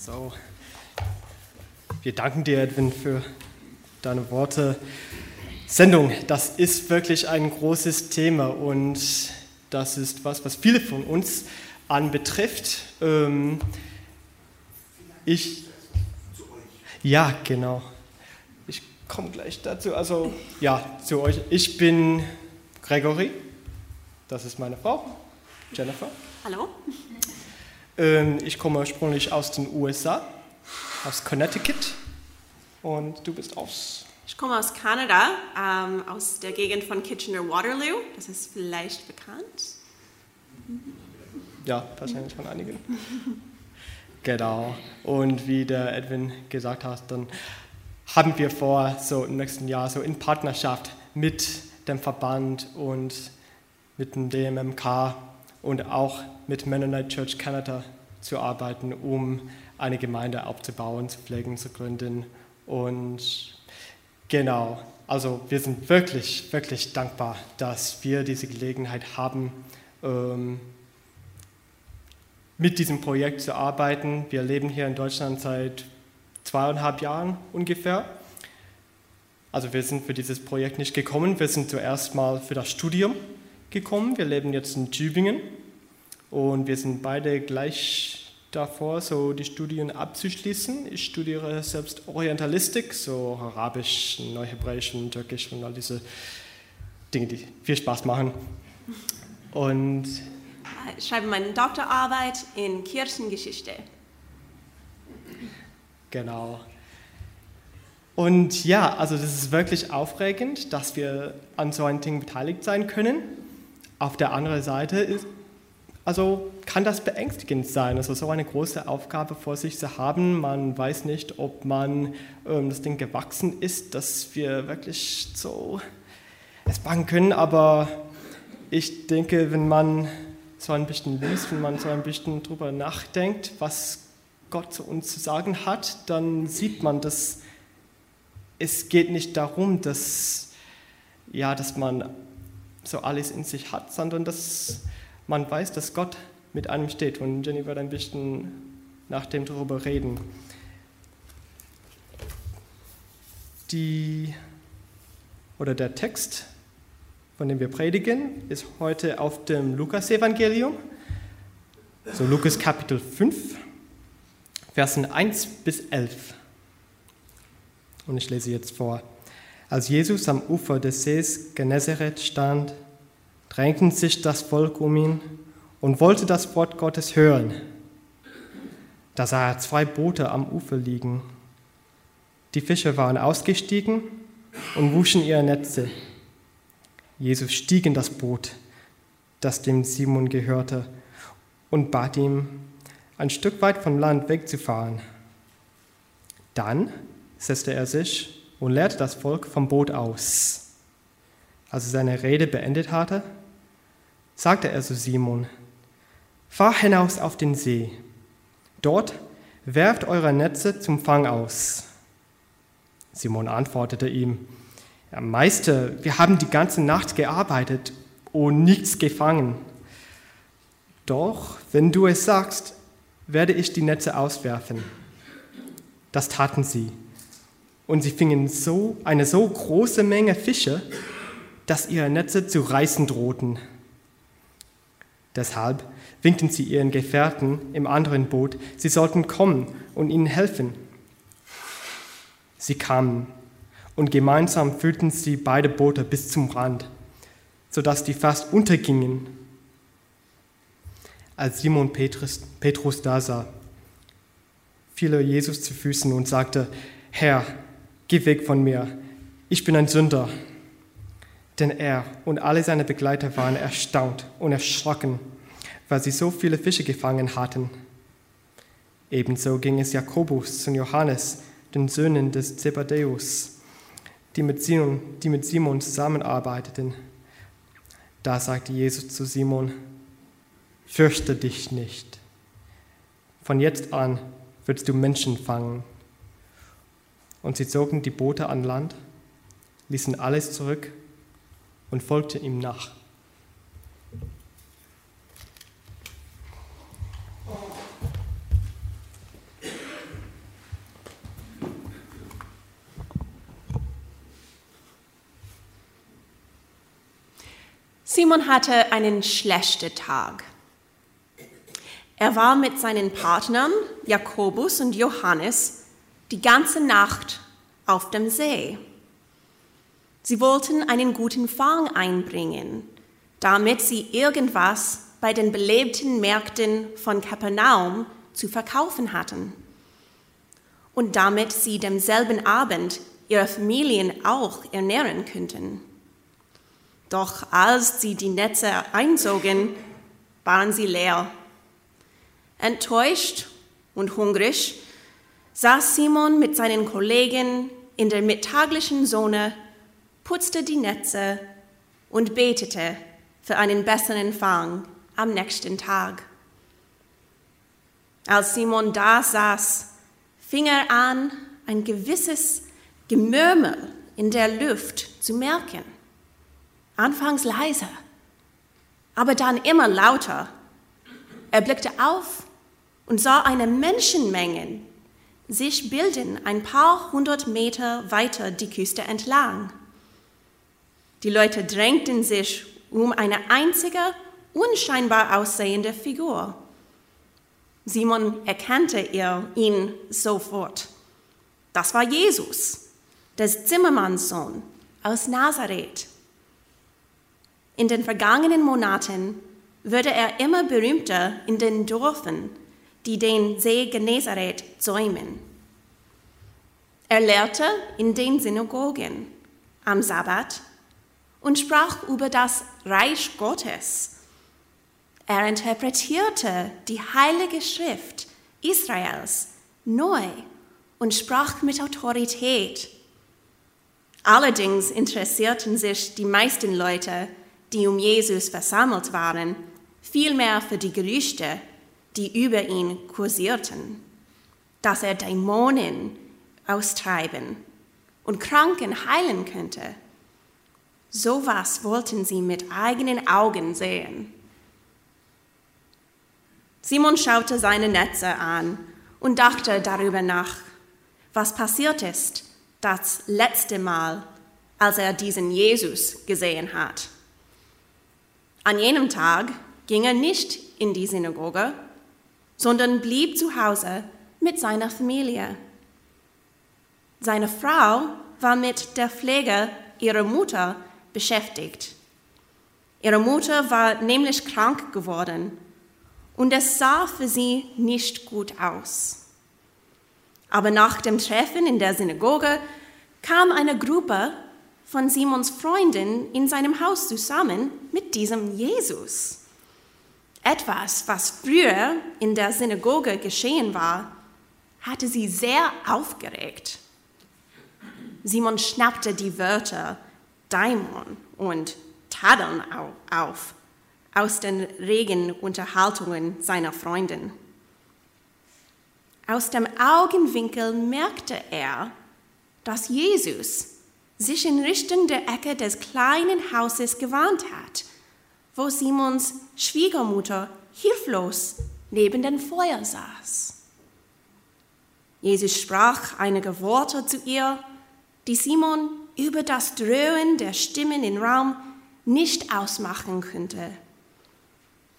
So, wir danken dir, Edwin, für deine Worte. Sendung, das ist wirklich ein großes Thema und das ist was, was viele von uns anbetrifft. Ähm, ich, ja, genau. Ich komme gleich dazu. Also, ja, zu euch. Ich bin Gregory, das ist meine Frau, Jennifer. Hallo. Ähm, ich komme ursprünglich aus den USA, aus Connecticut. Und du bist aus? Ich komme aus Kanada, ähm, aus der Gegend von Kitchener-Waterloo. Das ist vielleicht bekannt. Ja, wahrscheinlich von einigen. genau. Und wie der Edwin gesagt hat, dann haben wir vor, so im nächsten Jahr so in Partnerschaft mit dem Verband und mit dem DMMK und auch mit Mennonite Church Canada zu arbeiten, um eine Gemeinde aufzubauen, zu pflegen, zu gründen. Und genau, also wir sind wirklich, wirklich dankbar, dass wir diese Gelegenheit haben, ähm, mit diesem Projekt zu arbeiten. Wir leben hier in Deutschland seit zweieinhalb Jahren ungefähr. Also wir sind für dieses Projekt nicht gekommen. Wir sind zuerst mal für das Studium gekommen. Wir leben jetzt in Tübingen und wir sind beide gleich davor, so die Studien abzuschließen. Ich studiere selbst Orientalistik, so Arabisch, Neuhebräisch und Türkisch und all diese Dinge, die viel Spaß machen. Und ich schreibe meine Doktorarbeit in Kirchengeschichte. Genau. Und ja, also das ist wirklich aufregend, dass wir an so einem Ding beteiligt sein können. Auf der anderen Seite ist, also kann das beängstigend sein, also so eine große Aufgabe vor sich zu haben. Man weiß nicht, ob man ähm, das Ding gewachsen ist, dass wir wirklich so es backen können. Aber ich denke, wenn man so ein bisschen liest, wenn man so ein bisschen drüber nachdenkt, was Gott zu uns zu sagen hat, dann sieht man, dass es geht nicht darum, dass, ja, dass man so alles in sich hat, sondern dass man weiß, dass Gott mit einem steht. Und Jenny wird ein bisschen nach dem darüber reden. Die, oder der Text, von dem wir predigen, ist heute auf dem Lukas-Evangelium, so Lukas Kapitel 5, Versen 1 bis 11. Und ich lese jetzt vor. Als Jesus am Ufer des Sees Genezareth stand, drängten sich das Volk um ihn und wollte das Wort Gottes hören. Da sah er zwei Boote am Ufer liegen. Die Fischer waren ausgestiegen und wuschen ihre Netze. Jesus stieg in das Boot, das dem Simon gehörte, und bat ihm, ein Stück weit vom Land wegzufahren. Dann setzte er sich und lehrte das Volk vom Boot aus. Als er seine Rede beendet hatte, sagte er zu Simon, Fahr hinaus auf den See. Dort werft eure Netze zum Fang aus. Simon antwortete ihm, ja, Meister, wir haben die ganze Nacht gearbeitet und nichts gefangen. Doch, wenn du es sagst, werde ich die Netze auswerfen. Das taten sie. Und sie fingen so eine so große Menge Fische, dass ihre Netze zu reißen drohten. Deshalb winkten sie ihren Gefährten im anderen Boot, sie sollten kommen und ihnen helfen. Sie kamen und gemeinsam füllten sie beide Boote bis zum Rand, sodass die fast untergingen. Als Simon Petrus, Petrus da sah, fiel er Jesus zu Füßen und sagte, Herr, geh weg von mir, ich bin ein Sünder. Denn er und alle seine Begleiter waren erstaunt und erschrocken weil sie so viele Fische gefangen hatten. Ebenso ging es Jakobus und Johannes, den Söhnen des Zebedäus, die mit Simon, die mit Simon zusammenarbeiteten. Da sagte Jesus zu Simon, fürchte dich nicht. Von jetzt an wirst du Menschen fangen. Und sie zogen die Boote an Land, ließen alles zurück und folgte ihm nach. Simon hatte einen schlechten Tag. Er war mit seinen Partnern Jakobus und Johannes die ganze Nacht auf dem See. Sie wollten einen guten Fang einbringen, damit sie irgendwas bei den belebten Märkten von Kapernaum zu verkaufen hatten und damit sie demselben Abend ihre Familien auch ernähren könnten. Doch als sie die Netze einzogen, waren sie leer. Enttäuscht und hungrig saß Simon mit seinen Kollegen in der mittaglichen Sonne, putzte die Netze und betete für einen besseren Fang am nächsten Tag. Als Simon da saß, fing er an, ein gewisses Gemurmel in der Luft zu merken. Anfangs leise, aber dann immer lauter. Er blickte auf und sah eine Menschenmenge sich bilden ein paar hundert Meter weiter die Küste entlang. Die Leute drängten sich um eine einzige, unscheinbar aussehende Figur. Simon erkannte ihn sofort. Das war Jesus, des Zimmermannssohn aus Nazareth. In den vergangenen Monaten wurde er immer berühmter in den Dörfern, die den See Genezareth säumen. Er lehrte in den Synagogen am Sabbat und sprach über das Reich Gottes. Er interpretierte die heilige Schrift Israels neu und sprach mit Autorität Allerdings interessierten sich die meisten Leute, die um Jesus versammelt waren, vielmehr für die Gerüchte, die über ihn kursierten, dass er Dämonen austreiben und Kranken heilen könnte. So was wollten sie mit eigenen Augen sehen. Simon schaute seine Netze an und dachte darüber nach, was passiert ist das letzte Mal, als er diesen Jesus gesehen hat. An jenem Tag ging er nicht in die Synagoge, sondern blieb zu Hause mit seiner Familie. Seine Frau war mit der Pflege ihrer Mutter beschäftigt. Ihre Mutter war nämlich krank geworden und es sah für sie nicht gut aus. Aber nach dem Treffen in der Synagoge kam eine Gruppe von Simons Freunden in seinem Haus zusammen mit diesem Jesus. Etwas, was früher in der Synagoge geschehen war, hatte sie sehr aufgeregt. Simon schnappte die Wörter Daimon und Tadeln auf aus den regen Unterhaltungen seiner Freundin. Aus dem Augenwinkel merkte er, dass Jesus sich in Richtung der Ecke des kleinen Hauses gewandt hat, wo Simons Schwiegermutter hilflos neben dem Feuer saß. Jesus sprach einige Worte zu ihr, die Simon über das Dröhnen der Stimmen im Raum nicht ausmachen könnte.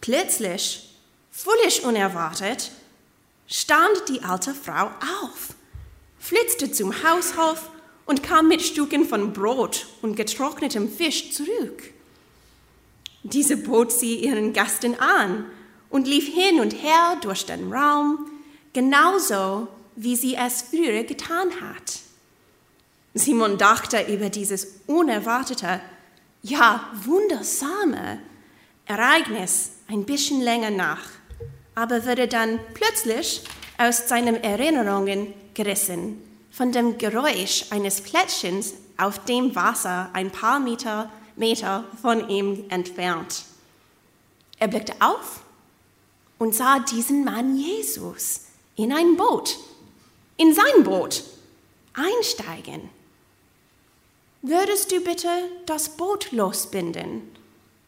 Plötzlich, völlig unerwartet, stand die alte Frau auf, flitzte zum Haushof und kam mit Stücken von Brot und getrocknetem Fisch zurück. Diese bot sie ihren Gästen an und lief hin und her durch den Raum, genauso wie sie es früher getan hat. Simon dachte über dieses unerwartete, ja wundersame Ereignis ein bisschen länger nach aber wurde dann plötzlich aus seinen Erinnerungen gerissen von dem Geräusch eines Plätschens auf dem Wasser ein paar Meter, Meter von ihm entfernt. Er blickte auf und sah diesen Mann Jesus in ein Boot, in sein Boot, einsteigen. Würdest du bitte das Boot losbinden?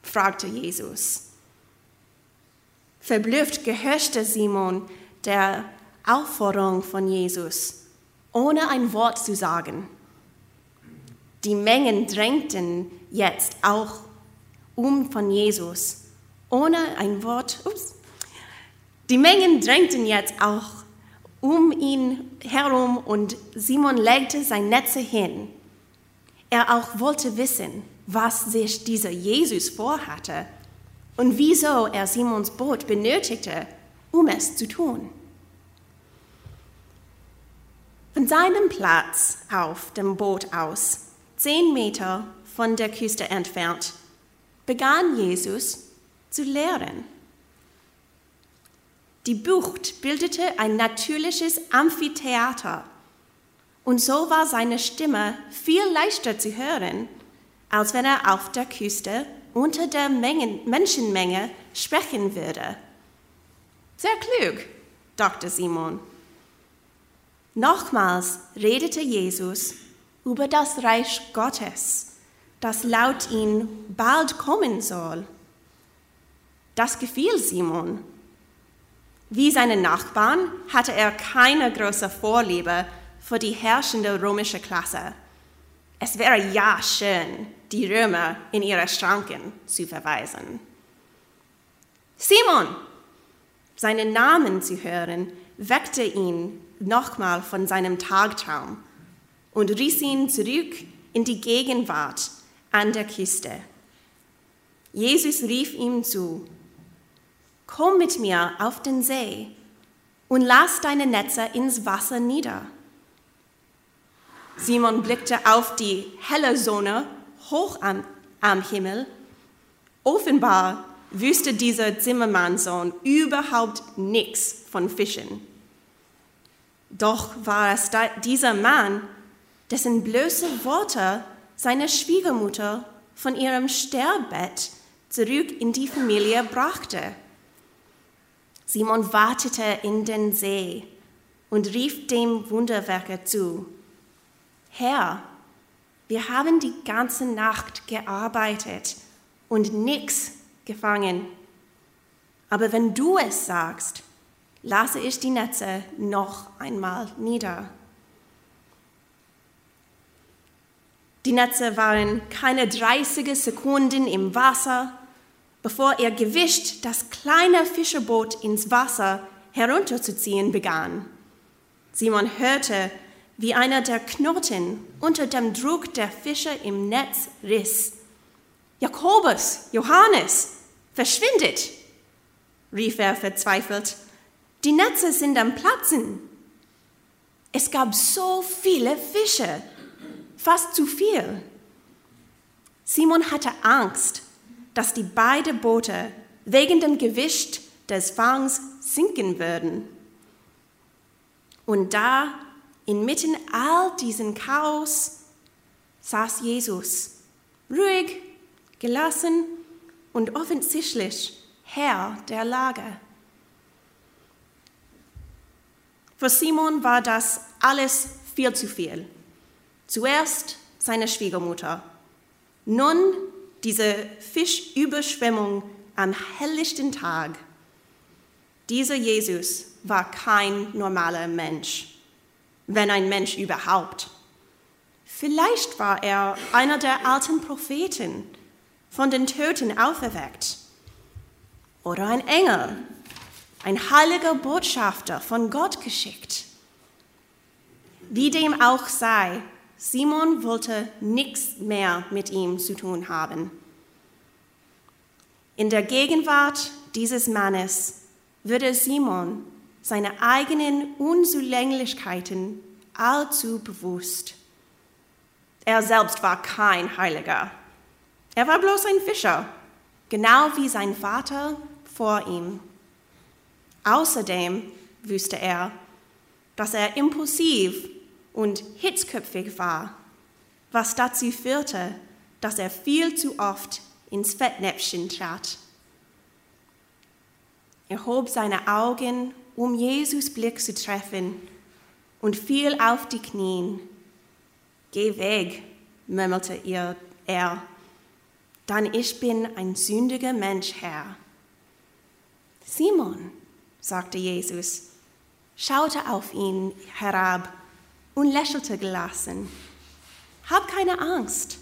fragte Jesus. Verblüfft gehorchte Simon der Aufforderung von Jesus, ohne ein Wort zu sagen. Die Mengen drängten jetzt auch um von Jesus, ohne ein Wort. Ups. Die Mengen drängten jetzt auch um ihn herum und Simon legte sein Netze hin. Er auch wollte wissen, was sich dieser Jesus vorhatte und wieso er Simons Boot benötigte, um es zu tun. Von seinem Platz auf dem Boot aus, zehn Meter von der Küste entfernt, begann Jesus zu lehren. Die Bucht bildete ein natürliches Amphitheater und so war seine Stimme viel leichter zu hören, als wenn er auf der Küste unter der Mengen, Menschenmenge sprechen würde. Sehr klug, dachte Simon. Nochmals redete Jesus über das Reich Gottes, das laut ihn bald kommen soll. Das gefiel Simon. Wie seine Nachbarn hatte er keine große Vorliebe für die herrschende römische Klasse. Es wäre ja schön, die Römer in ihre Schranken zu verweisen. Simon, seinen Namen zu hören, weckte ihn nochmal von seinem Tagtraum und riss ihn zurück in die Gegenwart an der Küste. Jesus rief ihm zu, Komm mit mir auf den See und lass deine Netze ins Wasser nieder. Simon blickte auf die helle Sonne hoch am, am Himmel. Offenbar wüsste dieser Zimmermannssohn überhaupt nichts von Fischen. Doch war es dieser Mann, dessen bloße Worte seine Schwiegermutter von ihrem Sterbbett zurück in die Familie brachte. Simon wartete in den See und rief dem Wunderwerker zu, Herr, wir haben die ganze Nacht gearbeitet und nichts gefangen. Aber wenn du es sagst, lasse ich die Netze noch einmal nieder. Die Netze waren keine 30 Sekunden im Wasser, bevor er gewischt das kleine Fischerboot ins Wasser herunterzuziehen begann. Simon hörte, wie einer der Knoten unter dem Druck der Fische im Netz riss. Jakobus, Johannes, verschwindet, rief er verzweifelt. Die Netze sind am Platzen. Es gab so viele Fische, fast zu viel. Simon hatte Angst, dass die beiden Boote wegen dem Gewicht des Fangs sinken würden. Und da, inmitten all diesen Chaos, saß Jesus, ruhig, gelassen und offensichtlich Herr der Lage. Für Simon war das alles viel zu viel. Zuerst seine Schwiegermutter, nun diese Fischüberschwemmung am helllichten Tag. Dieser Jesus war kein normaler Mensch, wenn ein Mensch überhaupt. Vielleicht war er einer der alten Propheten, von den Toten auferweckt. Oder ein Engel, ein heiliger Botschafter von Gott geschickt. Wie dem auch sei, Simon wollte nichts mehr mit ihm zu tun haben. In der Gegenwart dieses Mannes würde Simon seine eigenen Unzulänglichkeiten allzu bewusst. Er selbst war kein Heiliger. Er war bloß ein Fischer, genau wie sein Vater vor ihm. Außerdem wusste er, dass er impulsiv und hitzköpfig war, was dazu führte, dass er viel zu oft ins Fettnäpfchen trat. Er hob seine Augen, um Jesus Blick zu treffen, und fiel auf die Knien. Geh weg, murmelte er, dann ich bin ein sündiger Mensch, Herr. Simon, sagte Jesus, schaute auf ihn herab und lächelte gelassen. Hab keine Angst.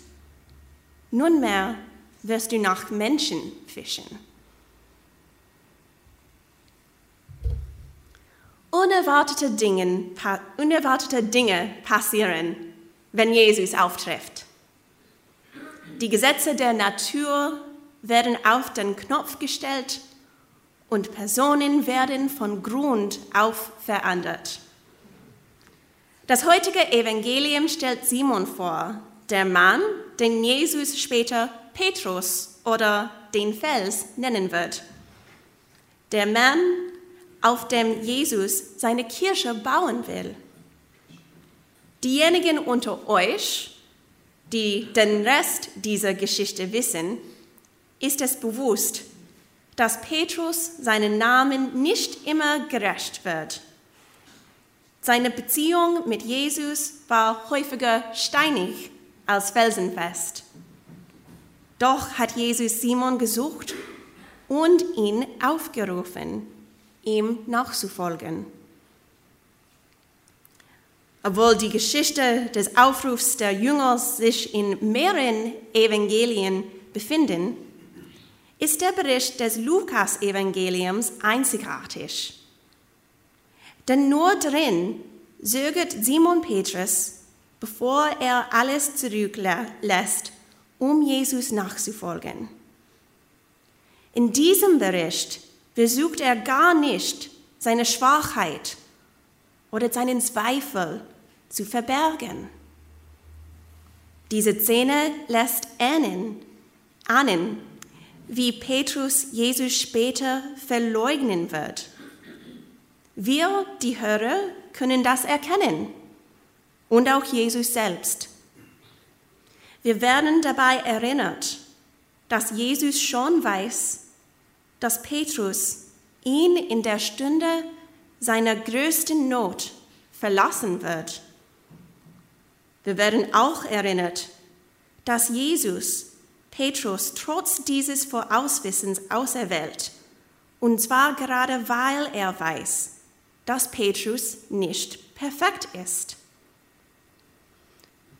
Nunmehr wirst du nach Menschen fischen. Unerwartete Dinge, unerwartete Dinge passieren, wenn Jesus auftrifft. Die Gesetze der Natur werden auf den Knopf gestellt und Personen werden von Grund auf verändert. Das heutige Evangelium stellt Simon vor, der Mann, den Jesus später Petrus oder den Fels nennen wird. Der Mann, auf dem Jesus seine Kirche bauen will. Diejenigen unter euch, die den Rest dieser Geschichte wissen, ist es bewusst, dass Petrus seinen Namen nicht immer gerecht wird. Seine Beziehung mit Jesus war häufiger steinig als felsenfest. Doch hat Jesus Simon gesucht und ihn aufgerufen, ihm nachzufolgen. Obwohl die Geschichte des Aufrufs der Jünger sich in mehreren Evangelien befinden, ist der Bericht des Lukas-Evangeliums einzigartig. Denn nur drin zögert Simon Petrus, bevor er alles zurücklässt, um Jesus nachzufolgen. In diesem Bericht versucht er gar nicht, seine Schwachheit oder seinen Zweifel zu verbergen. Diese Szene lässt ahnen, ahnen wie Petrus Jesus später verleugnen wird. Wir, die Hörer, können das erkennen und auch Jesus selbst. Wir werden dabei erinnert, dass Jesus schon weiß, dass Petrus ihn in der Stunde seiner größten Not verlassen wird. Wir werden auch erinnert, dass Jesus Petrus trotz dieses Vorauswissens auserwählt, und zwar gerade weil er weiß, dass Petrus nicht perfekt ist.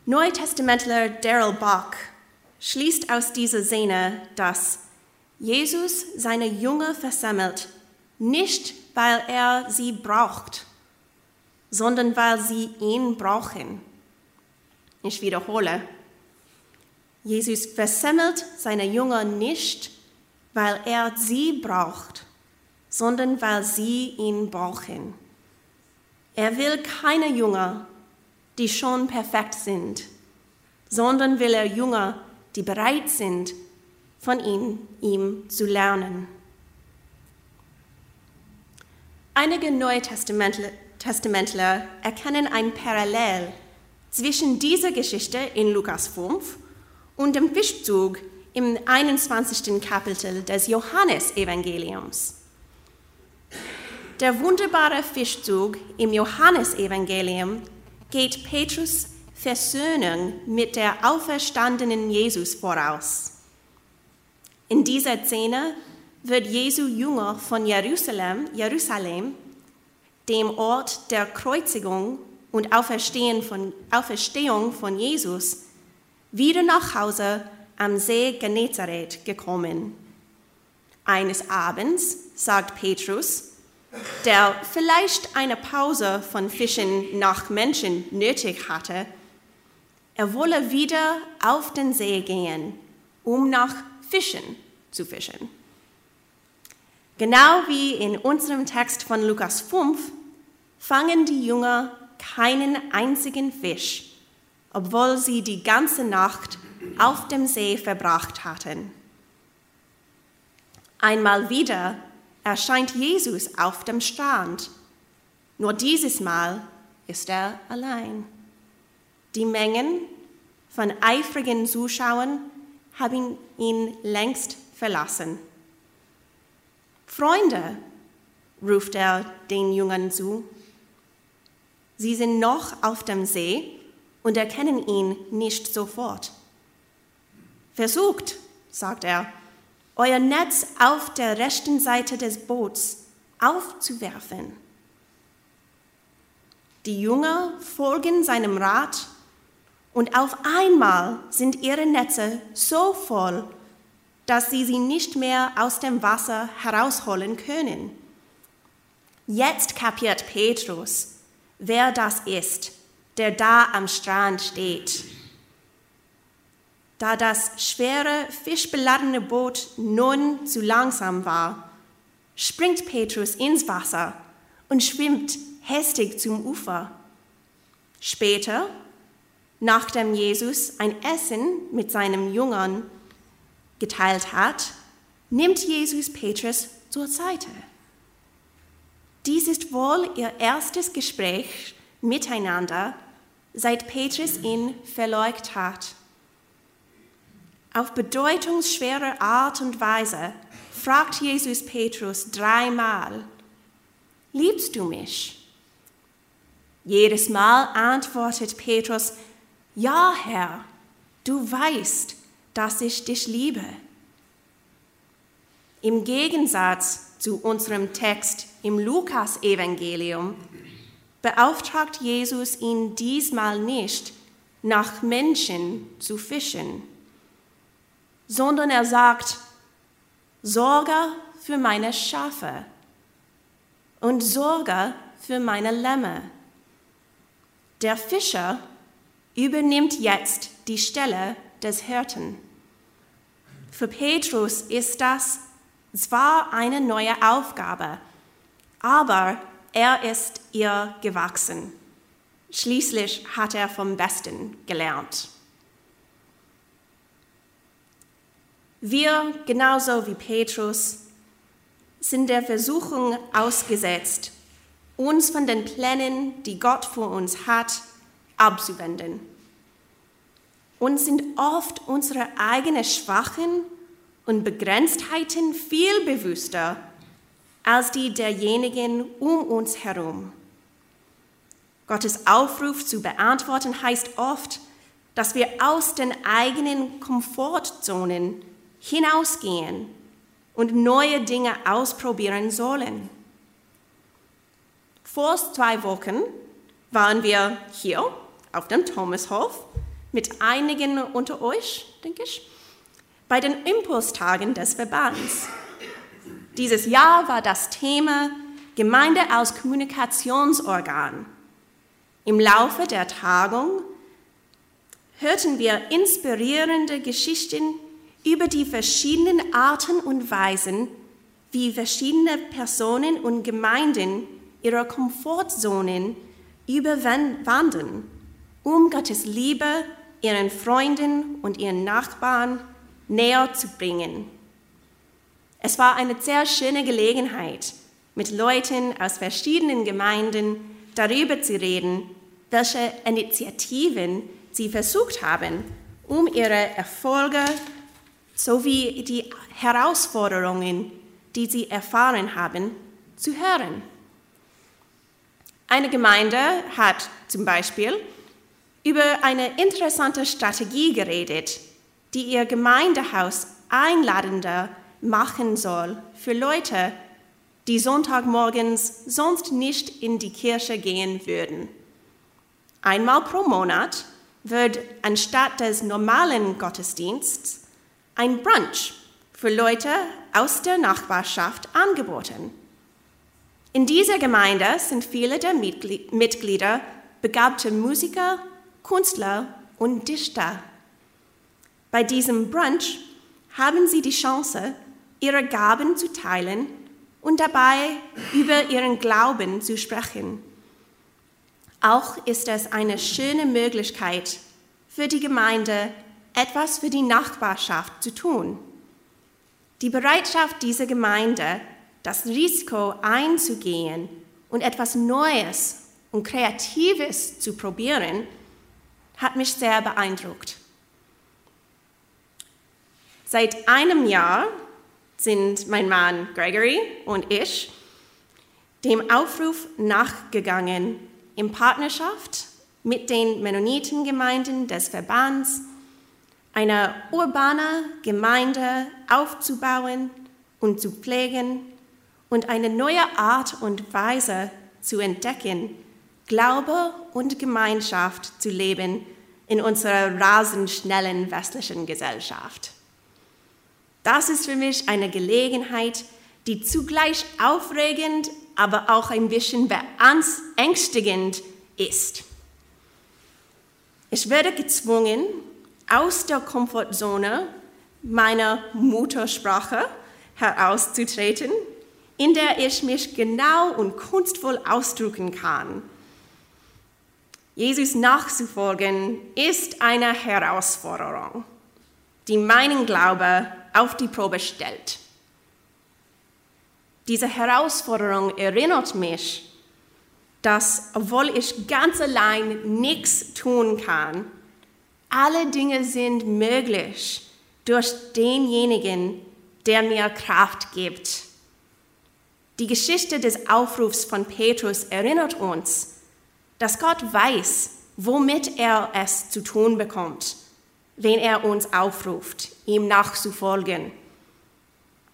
Neutestamentler Daryl Bach schließt aus dieser Szene, dass Jesus seine Jünger versammelt, nicht weil er sie braucht, sondern weil sie ihn brauchen. Ich wiederhole, Jesus versammelt seine Jünger nicht, weil er sie braucht, sondern weil sie ihn brauchen. Er will keine Jünger, die schon perfekt sind, sondern will er Jünger, die bereit sind, von ihm, ihm zu lernen. Einige Neutestamentler erkennen ein Parallel zwischen dieser Geschichte in Lukas 5 und dem Fischzug im 21. Kapitel des Johannesevangeliums. Der wunderbare Fischzug im Johannesevangelium geht Petrus Versöhnung mit der auferstandenen Jesus voraus. In dieser Szene wird Jesu Jünger von Jerusalem, Jerusalem, dem Ort der Kreuzigung und Auferstehung von, Auferstehung von Jesus, wieder nach Hause am See Genezareth gekommen. Eines Abends sagt Petrus, der vielleicht eine Pause von Fischen nach Menschen nötig hatte, er wolle wieder auf den See gehen, um nach Fischen zu fischen. Genau wie in unserem Text von Lukas 5 fangen die Jünger keinen einzigen Fisch obwohl sie die ganze Nacht auf dem See verbracht hatten. Einmal wieder erscheint Jesus auf dem Strand. Nur dieses Mal ist er allein. Die Mengen von eifrigen Zuschauern haben ihn längst verlassen. Freunde, ruft er den Jungen zu. Sie sind noch auf dem See und erkennen ihn nicht sofort. Versucht, sagt er, euer Netz auf der rechten Seite des Boots aufzuwerfen. Die Jünger folgen seinem Rat und auf einmal sind ihre Netze so voll, dass sie sie nicht mehr aus dem Wasser herausholen können. Jetzt kapiert Petrus, wer das ist, der da am Strand steht. Da das schwere, fischbeladene Boot nun zu langsam war, springt Petrus ins Wasser und schwimmt hastig zum Ufer. Später, nachdem Jesus ein Essen mit seinen Jüngern geteilt hat, nimmt Jesus Petrus zur Seite. Dies ist wohl ihr erstes Gespräch miteinander, seit Petrus ihn verleugt hat. Auf bedeutungsschwere Art und Weise fragt Jesus Petrus dreimal, liebst du mich? Jedes Mal antwortet Petrus, ja Herr, du weißt, dass ich dich liebe. Im Gegensatz zu unserem Text im Lukas-Evangelium beauftragt Jesus ihn diesmal nicht, nach Menschen zu fischen, sondern er sagt, sorge für meine Schafe und sorge für meine Lämme. Der Fischer übernimmt jetzt die Stelle des Hirten. Für Petrus ist das zwar eine neue Aufgabe, aber er ist ihr gewachsen. Schließlich hat er vom Besten gelernt. Wir, genauso wie Petrus, sind der Versuchung ausgesetzt, uns von den Plänen, die Gott für uns hat, abzuwenden. Uns sind oft unsere eigenen Schwachen und Begrenztheiten viel bewusster als die derjenigen um uns herum. Gottes Aufruf zu beantworten heißt oft, dass wir aus den eigenen Komfortzonen hinausgehen und neue Dinge ausprobieren sollen. Vor zwei Wochen waren wir hier auf dem Thomashof mit einigen unter euch, denke ich, bei den Impulstagen des Verbands. Dieses Jahr war das Thema Gemeinde als Kommunikationsorgan. Im Laufe der Tagung hörten wir inspirierende Geschichten über die verschiedenen Arten und Weisen, wie verschiedene Personen und Gemeinden ihre Komfortzonen überwandern, um Gottes Liebe ihren Freunden und ihren Nachbarn näher zu bringen. Es war eine sehr schöne Gelegenheit, mit Leuten aus verschiedenen Gemeinden darüber zu reden, welche Initiativen sie versucht haben, um ihre Erfolge sowie die Herausforderungen, die sie erfahren haben, zu hören. Eine Gemeinde hat zum Beispiel über eine interessante Strategie geredet, die ihr Gemeindehaus einladender machen soll für Leute, die Sonntagmorgens sonst nicht in die Kirche gehen würden. Einmal pro Monat wird anstatt des normalen Gottesdienstes ein Brunch für Leute aus der Nachbarschaft angeboten. In dieser Gemeinde sind viele der Mitglieder begabte Musiker, Künstler und Dichter. Bei diesem Brunch haben sie die Chance, ihre Gaben zu teilen und dabei über ihren Glauben zu sprechen. Auch ist es eine schöne Möglichkeit für die Gemeinde, etwas für die Nachbarschaft zu tun. Die Bereitschaft dieser Gemeinde, das Risiko einzugehen und etwas Neues und Kreatives zu probieren, hat mich sehr beeindruckt. Seit einem Jahr sind mein Mann Gregory und ich dem Aufruf nachgegangen, in Partnerschaft mit den Mennonitengemeinden des Verbands eine urbane Gemeinde aufzubauen und zu pflegen und eine neue Art und Weise zu entdecken, Glaube und Gemeinschaft zu leben in unserer rasend schnellen westlichen Gesellschaft. Das ist für mich eine Gelegenheit, die zugleich aufregend, aber auch ein bisschen beängstigend ist. Ich werde gezwungen, aus der Komfortzone meiner Muttersprache herauszutreten, in der ich mich genau und kunstvoll ausdrücken kann. Jesus nachzufolgen ist eine Herausforderung, die meinen Glaube auf die Probe stellt. Diese Herausforderung erinnert mich, dass obwohl ich ganz allein nichts tun kann, alle Dinge sind möglich durch denjenigen, der mir Kraft gibt. Die Geschichte des Aufrufs von Petrus erinnert uns, dass Gott weiß, womit er es zu tun bekommt, wenn er uns aufruft, ihm nachzufolgen.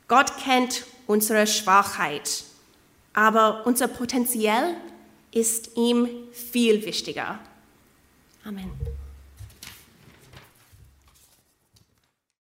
Gott kennt unsere Schwachheit, aber unser Potenzial ist ihm viel wichtiger. Amen.